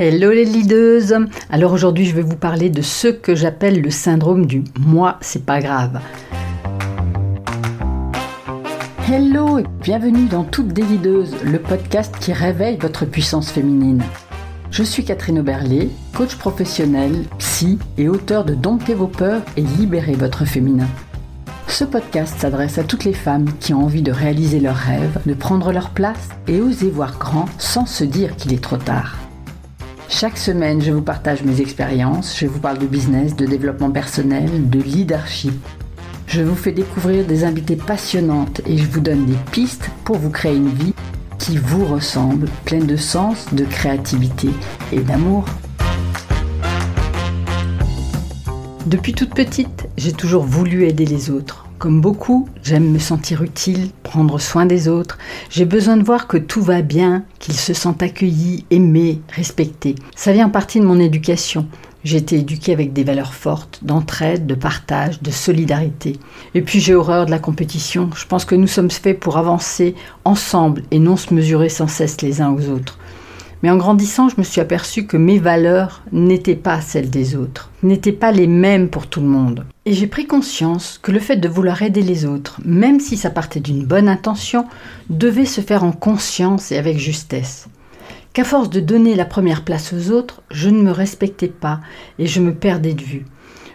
Hello les leaders Alors aujourd'hui je vais vous parler de ce que j'appelle le syndrome du moi c'est pas grave. Hello et bienvenue dans Toutes des leaders, le podcast qui réveille votre puissance féminine. Je suis Catherine Oberlé, coach professionnel, psy et auteur de Dompter vos peurs et libérer votre féminin. Ce podcast s'adresse à toutes les femmes qui ont envie de réaliser leurs rêves, de prendre leur place et oser voir grand sans se dire qu'il est trop tard. Chaque semaine, je vous partage mes expériences, je vous parle de business, de développement personnel, de leadership. Je vous fais découvrir des invités passionnantes et je vous donne des pistes pour vous créer une vie qui vous ressemble, pleine de sens, de créativité et d'amour. Depuis toute petite, j'ai toujours voulu aider les autres. Comme beaucoup, j'aime me sentir utile, prendre soin des autres. J'ai besoin de voir que tout va bien, qu'ils se sentent accueillis, aimés, respectés. Ça vient en partie de mon éducation. J'ai été éduquée avec des valeurs fortes, d'entraide, de partage, de solidarité. Et puis j'ai horreur de la compétition. Je pense que nous sommes faits pour avancer ensemble et non se mesurer sans cesse les uns aux autres. Mais en grandissant, je me suis aperçue que mes valeurs n'étaient pas celles des autres, n'étaient pas les mêmes pour tout le monde. Et j'ai pris conscience que le fait de vouloir aider les autres, même si ça partait d'une bonne intention, devait se faire en conscience et avec justesse. Qu'à force de donner la première place aux autres, je ne me respectais pas et je me perdais de vue.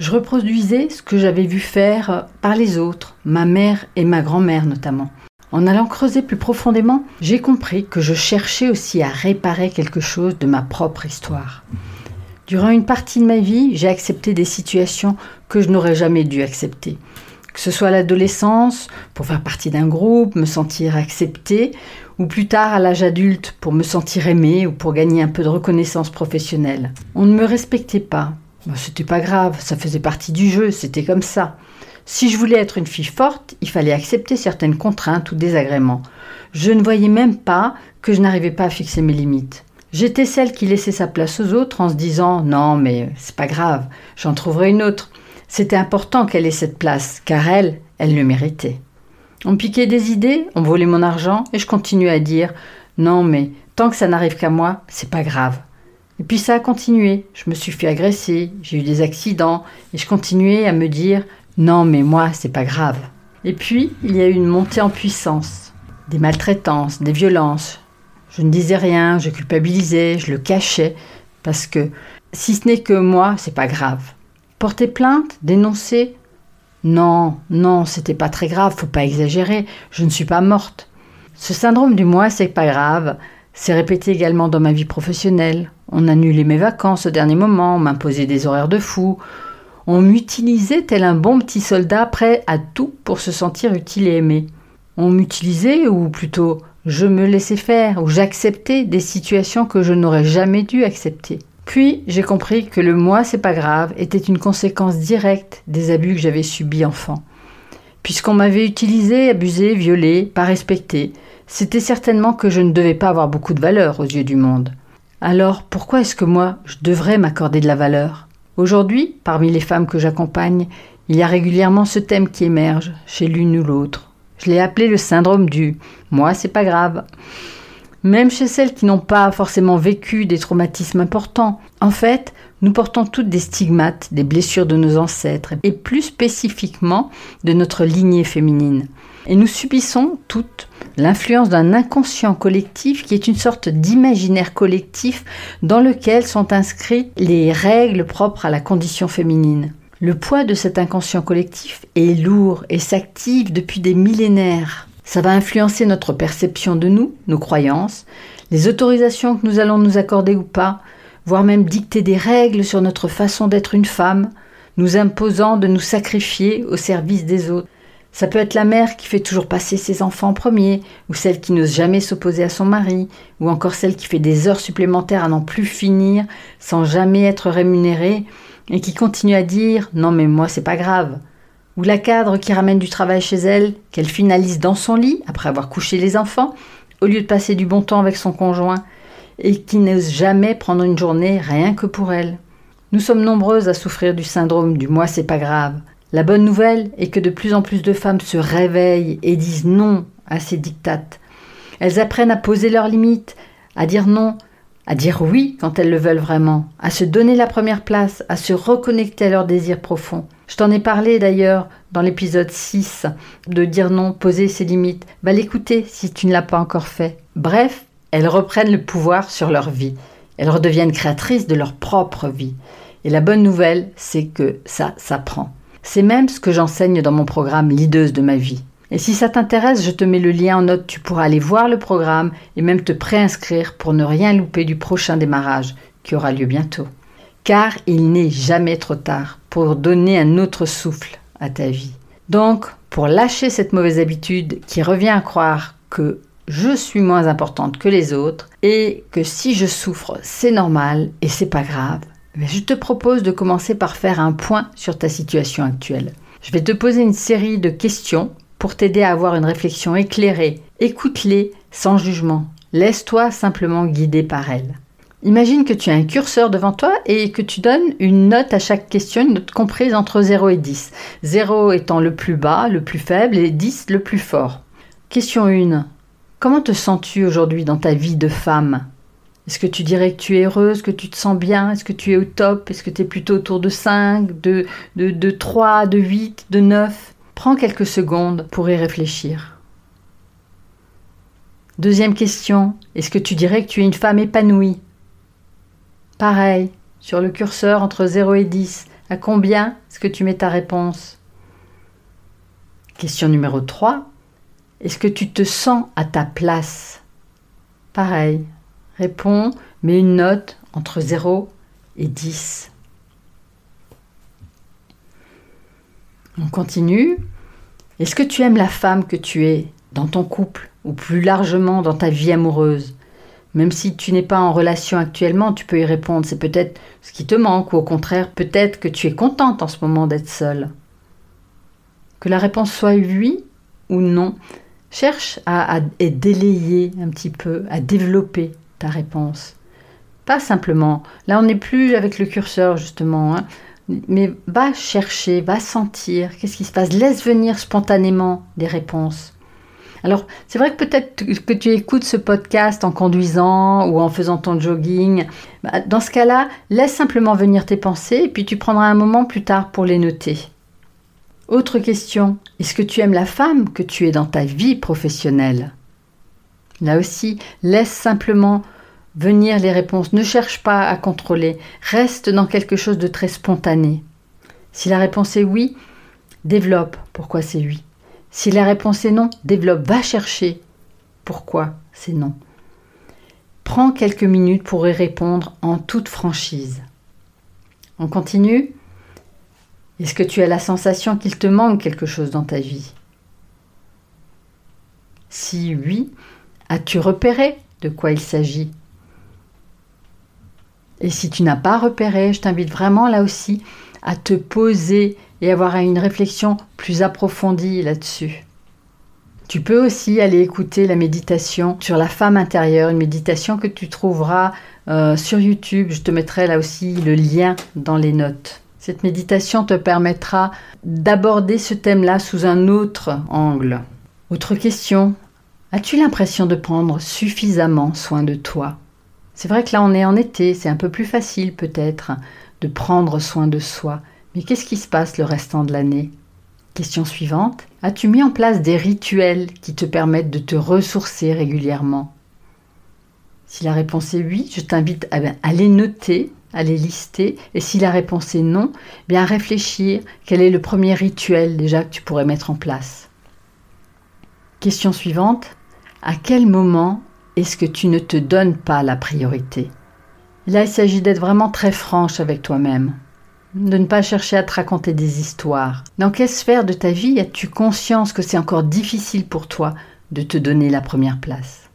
Je reproduisais ce que j'avais vu faire par les autres, ma mère et ma grand-mère notamment. En allant creuser plus profondément, j'ai compris que je cherchais aussi à réparer quelque chose de ma propre histoire. Durant une partie de ma vie, j'ai accepté des situations que je n'aurais jamais dû accepter. Que ce soit à l'adolescence, pour faire partie d'un groupe, me sentir acceptée, ou plus tard à l'âge adulte, pour me sentir aimée ou pour gagner un peu de reconnaissance professionnelle. On ne me respectait pas. C'était pas grave, ça faisait partie du jeu, c'était comme ça. Si je voulais être une fille forte, il fallait accepter certaines contraintes ou désagréments. Je ne voyais même pas que je n'arrivais pas à fixer mes limites. J'étais celle qui laissait sa place aux autres en se disant non mais c'est pas grave, j'en trouverai une autre. C'était important qu'elle ait cette place, car elle, elle le méritait. On piquait des idées, on volait mon argent, et je continuais à dire non mais tant que ça n'arrive qu'à moi, c'est pas grave. Et puis ça a continué. Je me suis fait agresser, j'ai eu des accidents, et je continuais à me dire non, mais moi, c'est pas grave. Et puis, il y a eu une montée en puissance, des maltraitances, des violences. Je ne disais rien, je culpabilisais, je le cachais, parce que si ce n'est que moi, c'est pas grave. Porter plainte, dénoncer? Non, non, c'était pas très grave, faut pas exagérer, je ne suis pas morte. Ce syndrome du moi, c'est pas grave, s'est répété également dans ma vie professionnelle. On annulait mes vacances au dernier moment, on m'imposait des horaires de fou, on m'utilisait tel un bon petit soldat prêt à tout pour se sentir utile et aimé. On m'utilisait, ou plutôt je me laissais faire, ou j'acceptais des situations que je n'aurais jamais dû accepter. Puis j'ai compris que le moi c'est pas grave était une conséquence directe des abus que j'avais subis enfant. Puisqu'on m'avait utilisé, abusé, violé, pas respecté, c'était certainement que je ne devais pas avoir beaucoup de valeur aux yeux du monde. Alors pourquoi est-ce que moi je devrais m'accorder de la valeur? Aujourd'hui, parmi les femmes que j'accompagne, il y a régulièrement ce thème qui émerge chez l'une ou l'autre. Je l'ai appelé le syndrome du moi, c'est pas grave. Même chez celles qui n'ont pas forcément vécu des traumatismes importants. En fait, nous portons toutes des stigmates, des blessures de nos ancêtres, et plus spécifiquement de notre lignée féminine. Et nous subissons toutes l'influence d'un inconscient collectif qui est une sorte d'imaginaire collectif dans lequel sont inscrites les règles propres à la condition féminine. Le poids de cet inconscient collectif est lourd et s'active depuis des millénaires. Ça va influencer notre perception de nous, nos croyances, les autorisations que nous allons nous accorder ou pas, voire même dicter des règles sur notre façon d'être une femme, nous imposant de nous sacrifier au service des autres. Ça peut être la mère qui fait toujours passer ses enfants en premier, ou celle qui n'ose jamais s'opposer à son mari, ou encore celle qui fait des heures supplémentaires à n'en plus finir, sans jamais être rémunérée, et qui continue à dire Non, mais moi, c'est pas grave. Ou la cadre qui ramène du travail chez elle, qu'elle finalise dans son lit, après avoir couché les enfants, au lieu de passer du bon temps avec son conjoint, et qui n'ose jamais prendre une journée rien que pour elle. Nous sommes nombreuses à souffrir du syndrome du moi c'est pas grave, la bonne nouvelle est que de plus en plus de femmes se réveillent et disent non à ces dictates. Elles apprennent à poser leurs limites, à dire non à dire oui quand elles le veulent vraiment, à se donner la première place, à se reconnecter à leurs désirs profonds. Je t'en ai parlé d'ailleurs dans l'épisode 6 de dire non, poser ses limites. Va l'écouter si tu ne l'as pas encore fait. Bref, elles reprennent le pouvoir sur leur vie. Elles redeviennent créatrices de leur propre vie. Et la bonne nouvelle, c'est que ça s'apprend. C'est même ce que j'enseigne dans mon programme Leaduse de ma vie. Et si ça t'intéresse, je te mets le lien en note, tu pourras aller voir le programme et même te préinscrire pour ne rien louper du prochain démarrage qui aura lieu bientôt. Car il n'est jamais trop tard pour donner un autre souffle à ta vie. Donc, pour lâcher cette mauvaise habitude qui revient à croire que je suis moins importante que les autres et que si je souffre, c'est normal et c'est pas grave, je te propose de commencer par faire un point sur ta situation actuelle. Je vais te poser une série de questions pour t'aider à avoir une réflexion éclairée. Écoute-les sans jugement. Laisse-toi simplement guider par elles. Imagine que tu as un curseur devant toi et que tu donnes une note à chaque question, une note comprise entre 0 et 10. 0 étant le plus bas, le plus faible et 10 le plus fort. Question 1. Comment te sens-tu aujourd'hui dans ta vie de femme? Est-ce que tu dirais que tu es heureuse, que tu te sens bien? Est-ce que tu es au top? Est-ce que tu es plutôt autour de 5, de, de, de 3, de 8, de 9 Prends quelques secondes pour y réfléchir. Deuxième question, est-ce que tu dirais que tu es une femme épanouie? Pareil, sur le curseur entre 0 et 10, à combien est-ce que tu mets ta réponse? Question numéro 3, est-ce que tu te sens à ta place? Pareil, réponds, mets une note entre 0 et 10. On continue. Est-ce que tu aimes la femme que tu es dans ton couple ou plus largement dans ta vie amoureuse? Même si tu n'es pas en relation actuellement, tu peux y répondre. C'est peut-être ce qui te manque ou au contraire, peut-être que tu es contente en ce moment d'être seule. Que la réponse soit oui ou non, cherche à, délayer un petit peu, à développer ta réponse. Pas simplement. Là, on n'est plus avec le curseur, justement. Hein mais va chercher, va sentir, qu'est-ce qui se passe, laisse venir spontanément des réponses. Alors, c'est vrai que peut-être que tu écoutes ce podcast en conduisant ou en faisant ton jogging. Bah, dans ce cas-là, laisse simplement venir tes pensées et puis tu prendras un moment plus tard pour les noter. Autre question, est-ce que tu aimes la femme que tu es dans ta vie professionnelle? Là aussi, laisse simplement venir les réponses. Ne cherche pas à contrôler. Reste dans quelque chose de très spontané. Si la réponse est oui, développe pourquoi c'est oui. Si la réponse est non, développe, va chercher pourquoi c'est non. Prends quelques minutes pour y répondre en toute franchise. On continue Est-ce que tu as la sensation qu'il te manque quelque chose dans ta vie? Si oui, as-tu repéré de quoi il s'agit? Et si tu n'as pas repéré, je t'invite vraiment là aussi à te poser et avoir une réflexion plus approfondie là-dessus. Tu peux aussi aller écouter la méditation sur la femme intérieure, une méditation que tu trouveras euh, sur YouTube. Je te mettrai là aussi le lien dans les notes. Cette méditation te permettra d'aborder ce thème-là sous un autre angle. Autre question, as-tu l'impression de prendre suffisamment soin de toi? C'est vrai que là on est en été, c'est un peu plus facile peut-être de prendre soin de soi. Mais qu'est-ce qui se passe le restant de l'année? Question suivante. As-tu mis en place des rituels qui te permettent de te ressourcer régulièrement? Si la réponse est oui, je t'invite à, les noter, à les lister. Et si la réponse est non, bien à réfléchir quel est le premier rituel déjà que tu pourrais mettre en place? Question suivante. À quel moment est-ce que tu ne te donnes pas la priorité? Là, il s'agit d'être vraiment très franche avec toi-même, de ne pas chercher à te raconter des histoires. Dans quelle sphère de ta vie as-tu conscience que c'est encore difficile pour toi de te donner la première place?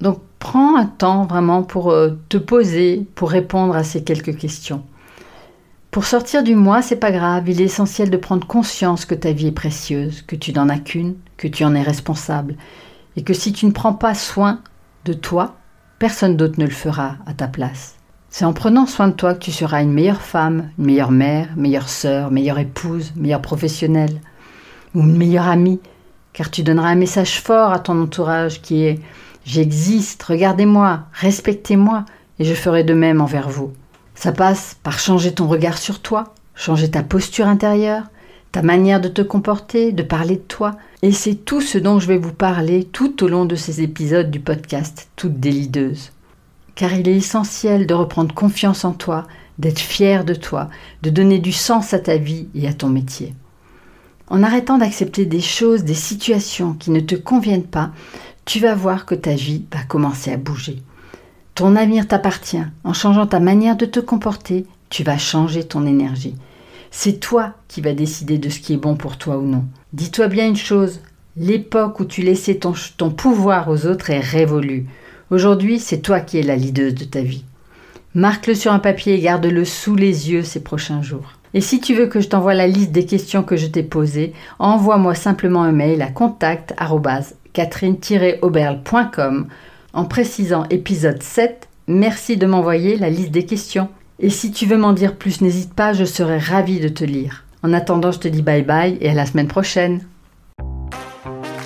Donc prends un temps vraiment pour euh, te poser, pour répondre à ces quelques questions. Pour sortir du moi, c'est pas grave, il est essentiel de prendre conscience que ta vie est précieuse, que tu n'en as qu'une, que tu en es responsable, et que si tu ne prends pas soin de toi, personne d'autre ne le fera à ta place. C'est en prenant soin de toi que tu seras une meilleure femme, une meilleure mère, meilleure sœur, meilleure épouse, meilleure professionnelle, ou une meilleure amie, car tu donneras un message fort à ton entourage qui est J'existe, regardez-moi, respectez-moi, et je ferai de même envers vous. Ça passe par changer ton regard sur toi, changer ta posture intérieure, ta manière de te comporter, de parler de toi. Et c'est tout ce dont je vais vous parler tout au long de ces épisodes du podcast Toutes délideuses. Car il est essentiel de reprendre confiance en toi, d'être fier de toi, de donner du sens à ta vie et à ton métier. En arrêtant d'accepter des choses, des situations qui ne te conviennent pas, tu vas voir que ta vie va commencer à bouger. Ton avenir t'appartient. En changeant ta manière de te comporter, tu vas changer ton énergie. C'est toi qui vas décider de ce qui est bon pour toi ou non. Dis-toi bien une chose, l'époque où tu laissais ton, pouvoir aux autres est révolue. Aujourd'hui, c'est toi qui es la leader de ta vie. Marque-le sur un papier et garde-le sous les yeux ces prochains jours. Et si tu veux que je t'envoie la liste des questions que je t'ai posées, envoie-moi simplement un mail à contact@catherine-auberle.com en précisant épisode 7. Merci de m'envoyer la liste des questions. Et si tu veux m'en dire plus, n'hésite pas, je serai ravie de te lire. En attendant, je te dis bye bye et à la semaine prochaine.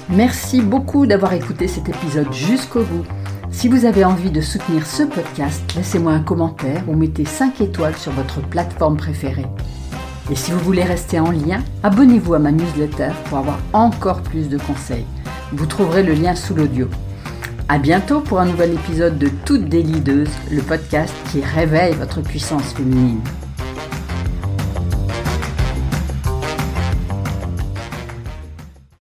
Merci beaucoup d'avoir écouté cet épisode jusqu'au bout. Si vous avez envie de soutenir ce podcast, laissez-moi un commentaire ou mettez 5 étoiles sur votre plateforme préférée. Et si vous voulez rester en lien, abonnez-vous à ma newsletter pour avoir encore plus de conseils. Vous trouverez le lien sous l'audio. À bientôt pour un nouvel épisode de Toutes des le podcast qui réveille votre puissance féminine.